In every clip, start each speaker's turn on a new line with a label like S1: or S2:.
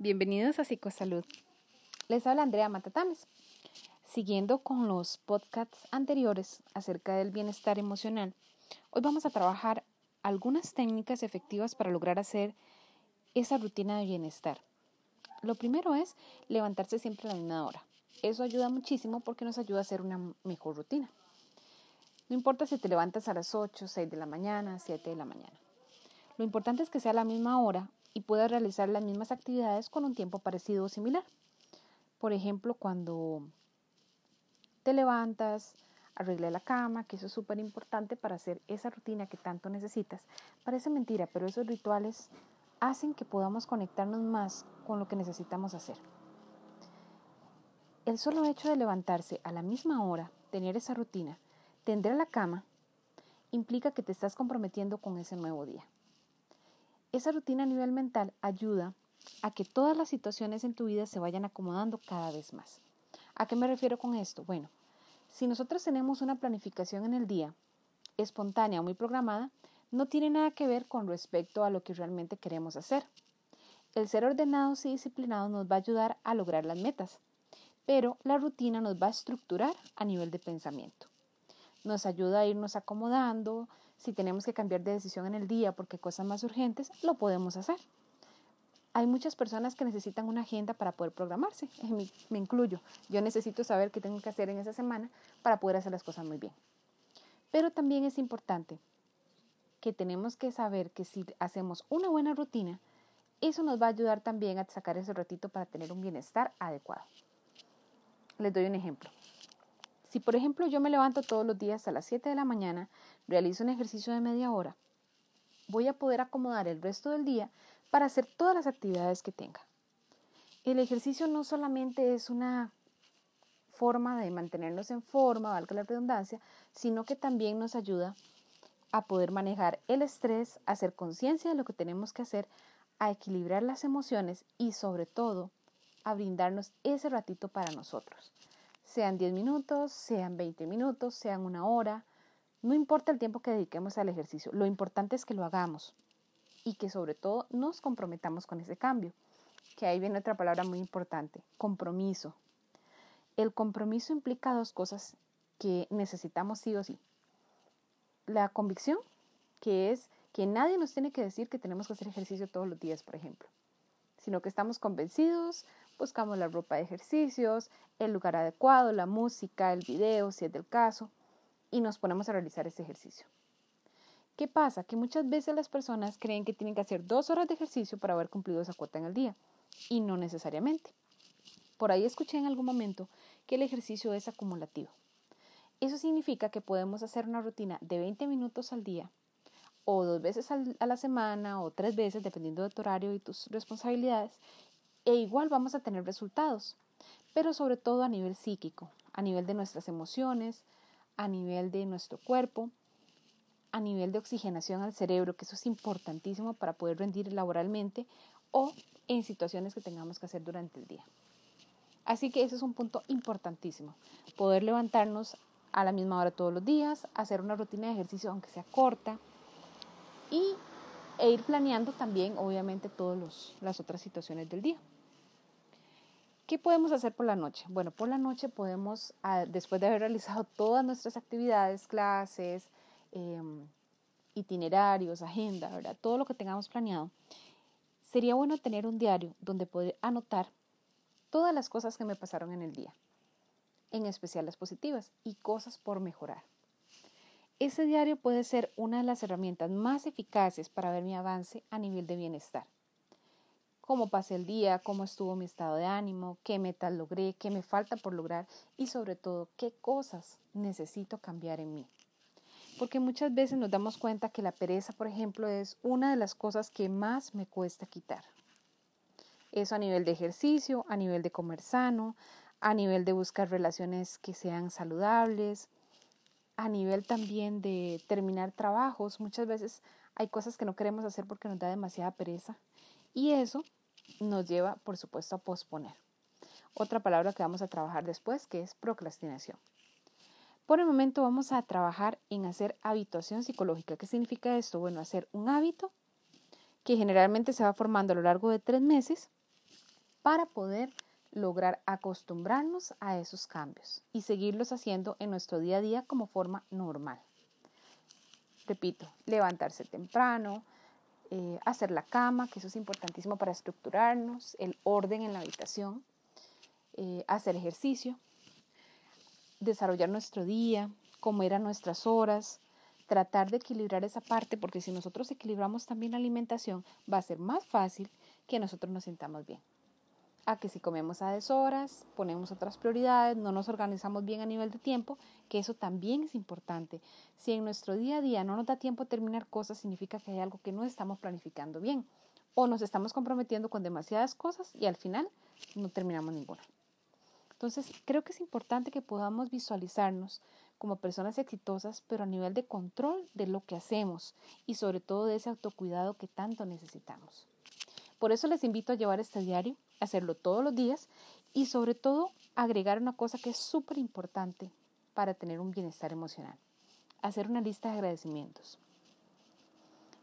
S1: Bienvenidos a Psicosalud. Les habla Andrea Matatames. Siguiendo con los podcasts anteriores acerca del bienestar emocional, hoy vamos a trabajar algunas técnicas efectivas para lograr hacer esa rutina de bienestar. Lo primero es levantarse siempre a la misma hora. Eso ayuda muchísimo porque nos ayuda a hacer una mejor rutina. No importa si te levantas a las 8, 6 de la mañana, 7 de la mañana. Lo importante es que sea a la misma hora y puedas realizar las mismas actividades con un tiempo parecido o similar. Por ejemplo, cuando te levantas, arregle la cama, que eso es súper importante para hacer esa rutina que tanto necesitas. Parece mentira, pero esos rituales hacen que podamos conectarnos más con lo que necesitamos hacer. El solo hecho de levantarse a la misma hora, tener esa rutina, tender la cama, implica que te estás comprometiendo con ese nuevo día. Esa rutina a nivel mental ayuda a que todas las situaciones en tu vida se vayan acomodando cada vez más. ¿A qué me refiero con esto? Bueno, si nosotros tenemos una planificación en el día, espontánea o muy programada, no tiene nada que ver con respecto a lo que realmente queremos hacer. El ser ordenados y disciplinados nos va a ayudar a lograr las metas, pero la rutina nos va a estructurar a nivel de pensamiento. Nos ayuda a irnos acomodando, si tenemos que cambiar de decisión en el día porque cosas más urgentes, lo podemos hacer. Hay muchas personas que necesitan una agenda para poder programarse, me incluyo. Yo necesito saber qué tengo que hacer en esa semana para poder hacer las cosas muy bien. Pero también es importante que tenemos que saber que si hacemos una buena rutina, eso nos va a ayudar también a sacar ese ratito para tener un bienestar adecuado. Les doy un ejemplo. Si por ejemplo yo me levanto todos los días a las 7 de la mañana, realizo un ejercicio de media hora, voy a poder acomodar el resto del día para hacer todas las actividades que tenga. El ejercicio no solamente es una forma de mantenernos en forma, valga la redundancia, sino que también nos ayuda a poder manejar el estrés, a hacer conciencia de lo que tenemos que hacer, a equilibrar las emociones y sobre todo a brindarnos ese ratito para nosotros sean 10 minutos, sean 20 minutos, sean una hora, no importa el tiempo que dediquemos al ejercicio, lo importante es que lo hagamos y que sobre todo nos comprometamos con ese cambio, que ahí viene otra palabra muy importante, compromiso. El compromiso implica dos cosas que necesitamos sí o sí. La convicción, que es que nadie nos tiene que decir que tenemos que hacer ejercicio todos los días, por ejemplo, sino que estamos convencidos buscamos la ropa de ejercicios, el lugar adecuado, la música, el video, si es del caso, y nos ponemos a realizar ese ejercicio. ¿Qué pasa? Que muchas veces las personas creen que tienen que hacer dos horas de ejercicio para haber cumplido esa cuota en el día, y no necesariamente. Por ahí escuché en algún momento que el ejercicio es acumulativo. Eso significa que podemos hacer una rutina de 20 minutos al día, o dos veces a la semana, o tres veces, dependiendo de tu horario y tus responsabilidades, e igual vamos a tener resultados, pero sobre todo a nivel psíquico, a nivel de nuestras emociones, a nivel de nuestro cuerpo, a nivel de oxigenación al cerebro, que eso es importantísimo para poder rendir laboralmente o en situaciones que tengamos que hacer durante el día. Así que ese es un punto importantísimo, poder levantarnos a la misma hora todos los días, hacer una rutina de ejercicio aunque sea corta y, e ir planeando también obviamente todas las otras situaciones del día. ¿Qué podemos hacer por la noche? Bueno, por la noche podemos, ah, después de haber realizado todas nuestras actividades, clases, em, itinerarios, agenda, ¿verdad? Todo lo que tengamos planeado, sería bueno tener un diario donde poder anotar todas las cosas que me pasaron en el día, en especial las positivas y cosas por mejorar. Ese diario puede ser una de las herramientas más eficaces para ver mi avance a nivel de bienestar cómo pasé el día, cómo estuvo mi estado de ánimo, qué metas logré, qué me falta por lograr y sobre todo qué cosas necesito cambiar en mí. Porque muchas veces nos damos cuenta que la pereza, por ejemplo, es una de las cosas que más me cuesta quitar. Eso a nivel de ejercicio, a nivel de comer sano, a nivel de buscar relaciones que sean saludables, a nivel también de terminar trabajos. Muchas veces hay cosas que no queremos hacer porque nos da demasiada pereza y eso nos lleva, por supuesto, a posponer. Otra palabra que vamos a trabajar después, que es procrastinación. Por el momento vamos a trabajar en hacer habituación psicológica. ¿Qué significa esto? Bueno, hacer un hábito que generalmente se va formando a lo largo de tres meses para poder lograr acostumbrarnos a esos cambios y seguirlos haciendo en nuestro día a día como forma normal. Repito, levantarse temprano, eh, hacer la cama, que eso es importantísimo para estructurarnos, el orden en la habitación, eh, hacer ejercicio, desarrollar nuestro día, comer a nuestras horas, tratar de equilibrar esa parte, porque si nosotros equilibramos también la alimentación, va a ser más fácil que nosotros nos sintamos bien. A que si comemos a deshoras, ponemos otras prioridades, no nos organizamos bien a nivel de tiempo, que eso también es importante. Si en nuestro día a día no nos da tiempo terminar cosas, significa que hay algo que no estamos planificando bien o nos estamos comprometiendo con demasiadas cosas y al final no terminamos ninguna. Entonces, creo que es importante que podamos visualizarnos como personas exitosas, pero a nivel de control de lo que hacemos y sobre todo de ese autocuidado que tanto necesitamos. Por eso les invito a llevar este diario, hacerlo todos los días y sobre todo agregar una cosa que es súper importante para tener un bienestar emocional. Hacer una lista de agradecimientos.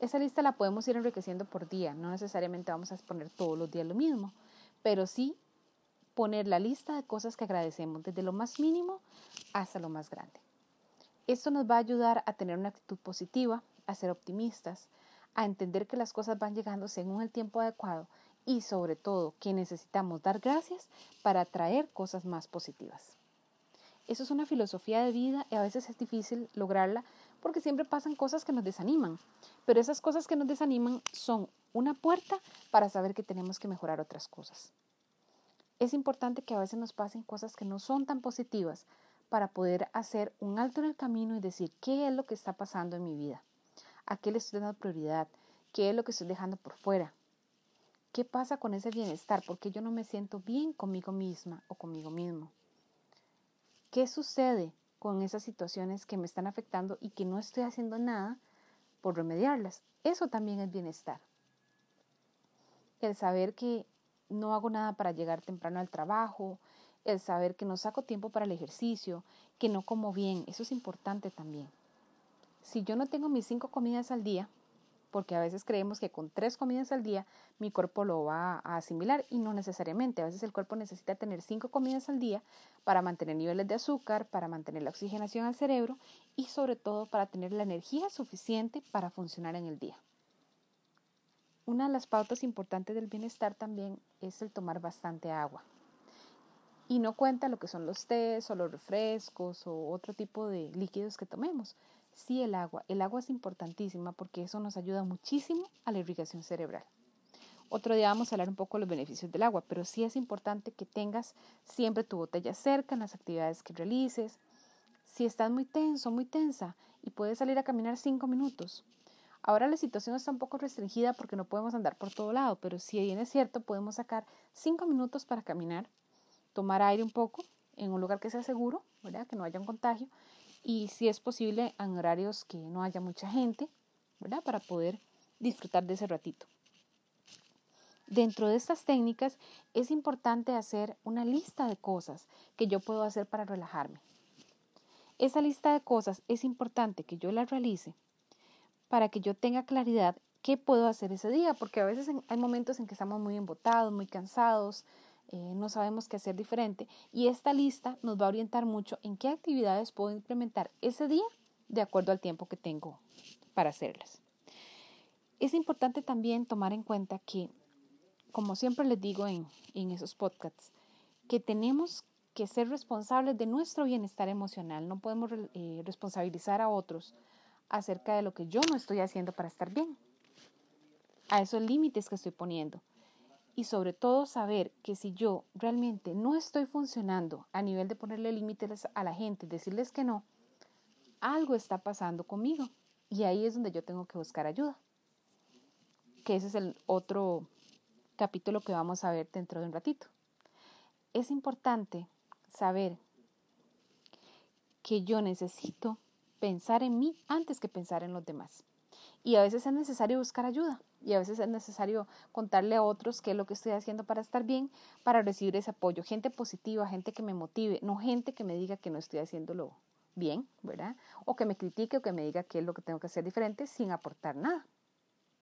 S1: Esa lista la podemos ir enriqueciendo por día, no necesariamente vamos a exponer todos los días lo mismo, pero sí poner la lista de cosas que agradecemos, desde lo más mínimo hasta lo más grande. Esto nos va a ayudar a tener una actitud positiva, a ser optimistas, a entender que las cosas van llegando según el tiempo adecuado y sobre todo que necesitamos dar gracias para atraer cosas más positivas. Eso es una filosofía de vida y a veces es difícil lograrla porque siempre pasan cosas que nos desaniman, pero esas cosas que nos desaniman son una puerta para saber que tenemos que mejorar otras cosas. Es importante que a veces nos pasen cosas que no son tan positivas para poder hacer un alto en el camino y decir qué es lo que está pasando en mi vida, a qué le estoy dando prioridad, qué es lo que estoy dejando por fuera, qué pasa con ese bienestar, porque yo no me siento bien conmigo misma o conmigo mismo. ¿Qué sucede con esas situaciones que me están afectando y que no estoy haciendo nada por remediarlas? Eso también es bienestar. El saber que no hago nada para llegar temprano al trabajo, el saber que no saco tiempo para el ejercicio, que no como bien, eso es importante también. Si yo no tengo mis cinco comidas al día, porque a veces creemos que con tres comidas al día mi cuerpo lo va a asimilar y no necesariamente. A veces el cuerpo necesita tener cinco comidas al día para mantener niveles de azúcar, para mantener la oxigenación al cerebro y sobre todo para tener la energía suficiente para funcionar en el día. Una de las pautas importantes del bienestar también es el tomar bastante agua. Y no cuenta lo que son los tés o los refrescos o otro tipo de líquidos que tomemos. Sí el agua. El agua es importantísima porque eso nos ayuda muchísimo a la irrigación cerebral. Otro día vamos a hablar un poco de los beneficios del agua, pero sí es importante que tengas siempre tu botella cerca en las actividades que realices. Si estás muy tenso, muy tensa y puedes salir a caminar cinco minutos, Ahora la situación está un poco restringida porque no podemos andar por todo lado, pero si bien es cierto, podemos sacar cinco minutos para caminar, tomar aire un poco en un lugar que sea seguro, ¿verdad? que no haya un contagio, y si es posible en horarios que no haya mucha gente, ¿verdad? para poder disfrutar de ese ratito. Dentro de estas técnicas es importante hacer una lista de cosas que yo puedo hacer para relajarme. Esa lista de cosas es importante que yo la realice para que yo tenga claridad qué puedo hacer ese día, porque a veces hay momentos en que estamos muy embotados, muy cansados, eh, no sabemos qué hacer diferente y esta lista nos va a orientar mucho en qué actividades puedo implementar ese día de acuerdo al tiempo que tengo para hacerlas. Es importante también tomar en cuenta que, como siempre les digo en, en esos podcasts, que tenemos que ser responsables de nuestro bienestar emocional, no podemos eh, responsabilizar a otros acerca de lo que yo no estoy haciendo para estar bien, a esos límites que estoy poniendo. Y sobre todo saber que si yo realmente no estoy funcionando a nivel de ponerle límites a la gente, decirles que no, algo está pasando conmigo. Y ahí es donde yo tengo que buscar ayuda. Que ese es el otro capítulo que vamos a ver dentro de un ratito. Es importante saber que yo necesito pensar en mí antes que pensar en los demás. Y a veces es necesario buscar ayuda y a veces es necesario contarle a otros qué es lo que estoy haciendo para estar bien, para recibir ese apoyo. Gente positiva, gente que me motive, no gente que me diga que no estoy haciéndolo bien, ¿verdad? O que me critique o que me diga qué es lo que tengo que hacer diferente sin aportar nada.